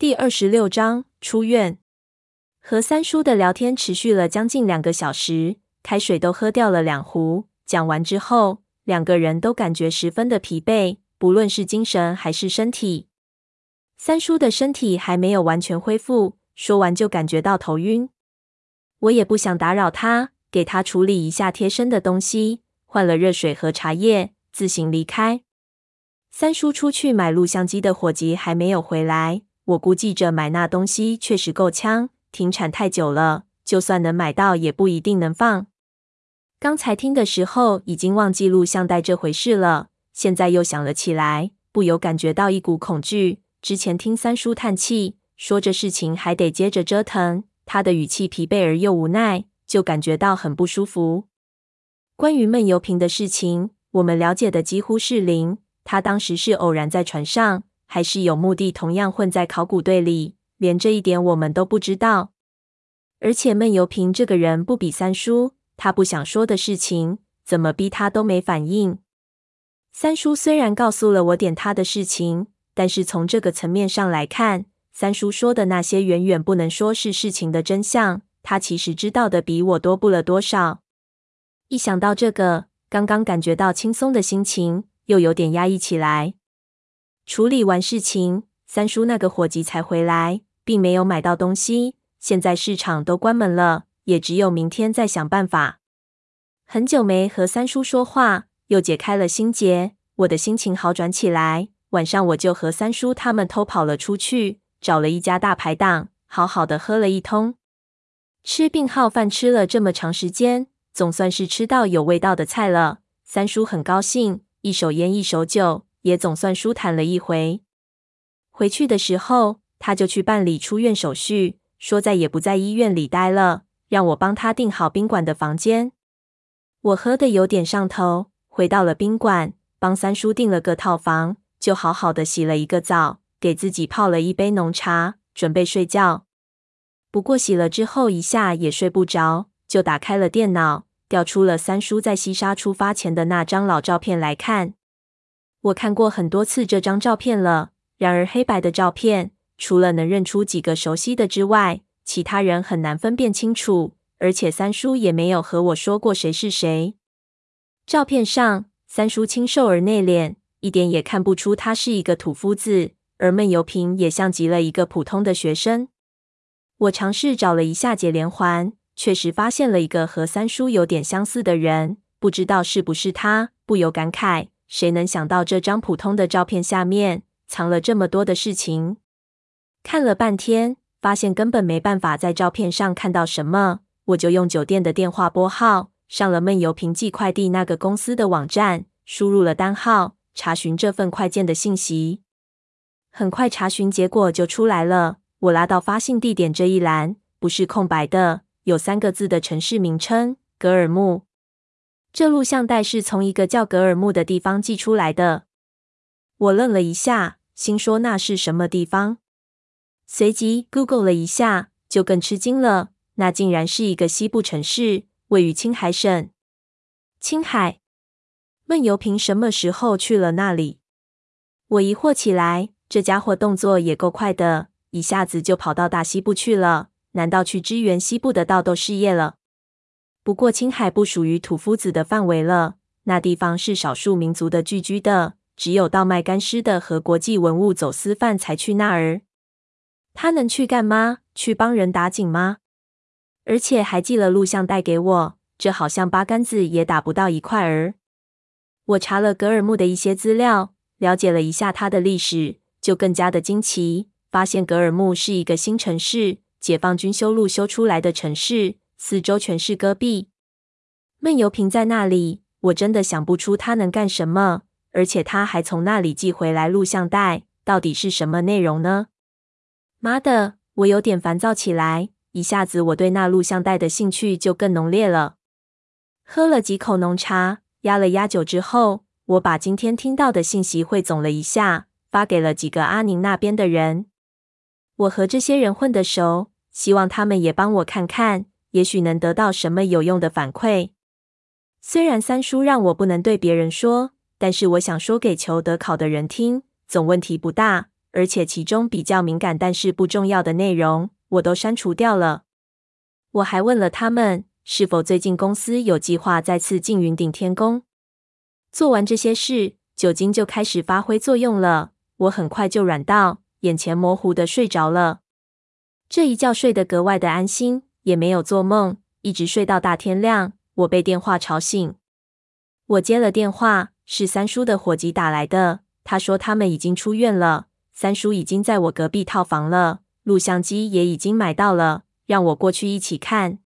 第二十六章出院。和三叔的聊天持续了将近两个小时，开水都喝掉了两壶。讲完之后，两个人都感觉十分的疲惫，不论是精神还是身体。三叔的身体还没有完全恢复，说完就感觉到头晕。我也不想打扰他，给他处理一下贴身的东西，换了热水和茶叶，自行离开。三叔出去买录像机的伙计还没有回来。我估计着买那东西确实够呛，停产太久了，就算能买到，也不一定能放。刚才听的时候已经忘记录像带这回事了，现在又想了起来，不由感觉到一股恐惧。之前听三叔叹气，说这事情还得接着折腾，他的语气疲惫而又无奈，就感觉到很不舒服。关于闷油瓶的事情，我们了解的几乎是零。他当时是偶然在船上。还是有目的，同样混在考古队里，连这一点我们都不知道。而且闷油瓶这个人不比三叔，他不想说的事情，怎么逼他都没反应。三叔虽然告诉了我点他的事情，但是从这个层面上来看，三叔说的那些远远不能说是事情的真相。他其实知道的比我多不了多少。一想到这个，刚刚感觉到轻松的心情又有点压抑起来。处理完事情，三叔那个伙计才回来，并没有买到东西。现在市场都关门了，也只有明天再想办法。很久没和三叔说话，又解开了心结，我的心情好转起来。晚上我就和三叔他们偷跑了出去，找了一家大排档，好好的喝了一通。吃病号饭吃了这么长时间，总算是吃到有味道的菜了。三叔很高兴，一手烟一手酒。也总算舒坦了一回。回去的时候，他就去办理出院手续，说再也不在医院里待了，让我帮他订好宾馆的房间。我喝的有点上头，回到了宾馆，帮三叔订了个套房，就好好的洗了一个澡，给自己泡了一杯浓茶，准备睡觉。不过洗了之后一下也睡不着，就打开了电脑，调出了三叔在西沙出发前的那张老照片来看。我看过很多次这张照片了，然而黑白的照片，除了能认出几个熟悉的之外，其他人很难分辨清楚。而且三叔也没有和我说过谁是谁。照片上，三叔清瘦而内敛，一点也看不出他是一个土夫子，而闷油瓶也像极了一个普通的学生。我尝试找了一下解连环，确实发现了一个和三叔有点相似的人，不知道是不是他，不由感慨。谁能想到这张普通的照片下面藏了这么多的事情？看了半天，发现根本没办法在照片上看到什么，我就用酒店的电话拨号，上了闷油瓶寄快递那个公司的网站，输入了单号，查询这份快件的信息。很快查询结果就出来了，我拉到发信地点这一栏，不是空白的，有三个字的城市名称：格尔木。这录像带是从一个叫格尔木的地方寄出来的。我愣了一下，心说那是什么地方？随即 Google 了一下，就更吃惊了，那竟然是一个西部城市，位于青海省。青海？闷油瓶什么时候去了那里？我疑惑起来，这家伙动作也够快的，一下子就跑到大西部去了。难道去支援西部的盗斗事业了？不过，青海不属于土夫子的范围了。那地方是少数民族的聚居的，只有盗卖干尸的和国际文物走私犯才去那儿。他能去干嘛？去帮人打井吗？而且还寄了录像带给我，这好像八竿子也打不到一块儿。我查了格尔木的一些资料，了解了一下它的历史，就更加的惊奇，发现格尔木是一个新城市，解放军修路修出来的城市。四周全是戈壁，闷油瓶在那里，我真的想不出他能干什么。而且他还从那里寄回来录像带，到底是什么内容呢？妈的，我有点烦躁起来。一下子，我对那录像带的兴趣就更浓烈了。喝了几口浓茶，压了压酒之后，我把今天听到的信息汇总了一下，发给了几个阿宁那边的人。我和这些人混得熟，希望他们也帮我看看。也许能得到什么有用的反馈。虽然三叔让我不能对别人说，但是我想说给求得考的人听，总问题不大。而且其中比较敏感但是不重要的内容，我都删除掉了。我还问了他们，是否最近公司有计划再次进云顶天宫。做完这些事，酒精就开始发挥作用了。我很快就软到眼前模糊的睡着了。这一觉睡得格外的安心，也没有做梦，一直睡到大天亮。我被电话吵醒，我接了电话，是三叔的伙计打来的。他说他们已经出院了，三叔已经在我隔壁套房了，录像机也已经买到了，让我过去一起看。